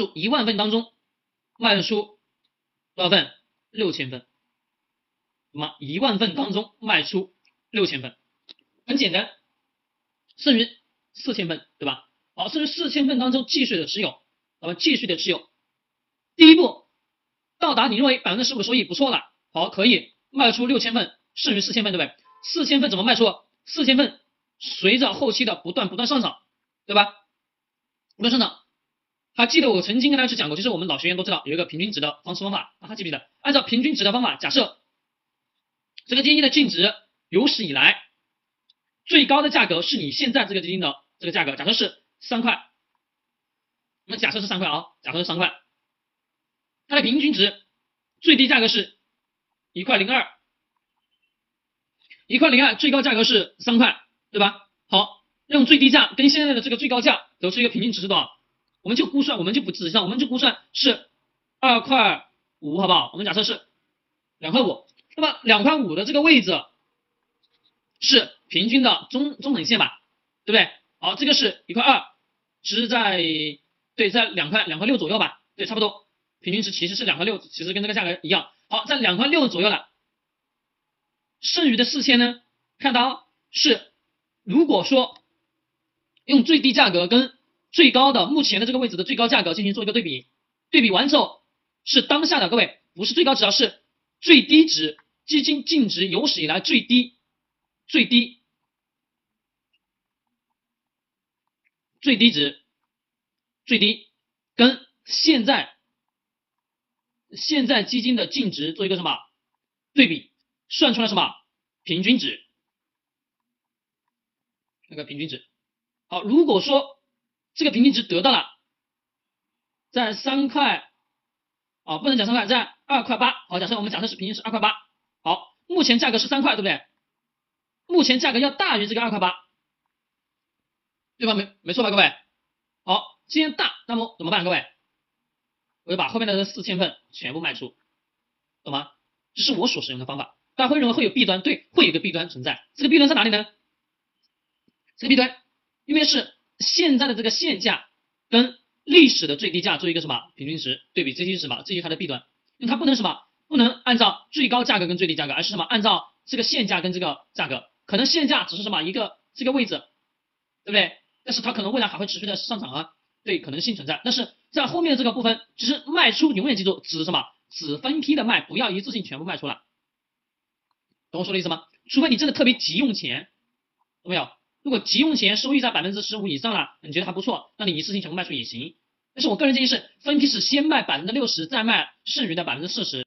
住一万份当中卖出多少份？六千份。那么一万份当中卖出六千份，很简单，剩余四千份，对吧？好，剩余四千份当中继续的持有，那么继续的持有。第一步到达你认为百分之十五收益不错了，好，可以卖出六千份，剩余四千份，对不对？四千份怎么卖出？四千份随着后期的不断不断上涨，对吧？不断上涨。还记得我曾经跟大家去讲过，其实我们老学员都知道有一个平均值的方式方法，还记不记得？按照平均值的方法，假设这个基金的净值有史以来最高的价格是你现在这个基金的这个价格，假设是三块，那假设是三块啊，假设是三块，它的平均值最低价格是一块零二，一块零二，最高价格是三块，对吧？好，用最低价跟现在的这个最高价得出一个平均值是多少？我们就估算，我们就不仔细算，我们就估算是二块五，好不好？我们假设是两块五。那么两块五的这个位置是平均的中中等线吧，对不对？好，这个是一块二，值在对在两块两块六左右吧，对，差不多，平均值其实是两块六，其实跟这个价格一样。好，在两块六左右了，剩余的四千呢，看到是如果说用最低价格跟最高的目前的这个位置的最高价格进行做一个对比，对比完之后是当下的各位不是最高值啊，是。最低值基金净值有史以来最低，最低，最低值，最低，跟现在现在基金的净值做一个什么对比，算出来什么平均值，那个平均值。好，如果说这个平均值得到了，在三块。啊，不能讲三块，在二块八。好，假设我们假设是平均是二块八。好，目前价格是三块，对不对？目前价格要大于这个二块八，对吧？没没错吧，各位？好，既然大，那么怎么办？各位，我就把后面的这四千份全部卖出，懂吗？这是我所使用的方法。大家会认为会有弊端，对，会有个弊端存在。这个弊端在哪里呢？这个弊端，因为是现在的这个现价跟。历史的最低价做一个什么平均值对比，这些是什么？这些它的弊端，因为它不能什么，不能按照最高价格跟最低价格，而是什么？按照这个现价跟这个价格，可能现价只是什么一个这个位置，对不对？但是它可能未来还会持续的上涨啊，对，可能性存在。但是在后面的这个部分，其实卖出永远记住，只什么？只分批的卖，不要一次性全部卖出了，懂我说的意思吗？除非你真的特别急用钱，懂没有？如果急用钱，收益在百分之十五以上了，你觉得还不错，那你一次性全部卖出也行。但是我个人建议是分批是先卖百分之六十，再卖剩余的百分之四十。